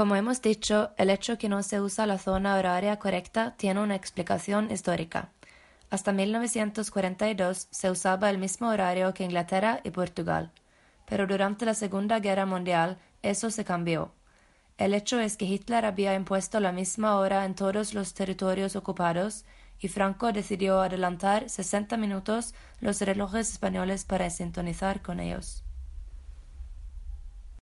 Como hemos dicho, el hecho que no se usa la zona horaria correcta tiene una explicación histórica. Hasta 1942 se usaba el mismo horario que Inglaterra y Portugal, pero durante la Segunda Guerra Mundial eso se cambió. El hecho es que Hitler había impuesto la misma hora en todos los territorios ocupados y Franco decidió adelantar 60 minutos los relojes españoles para sintonizar con ellos.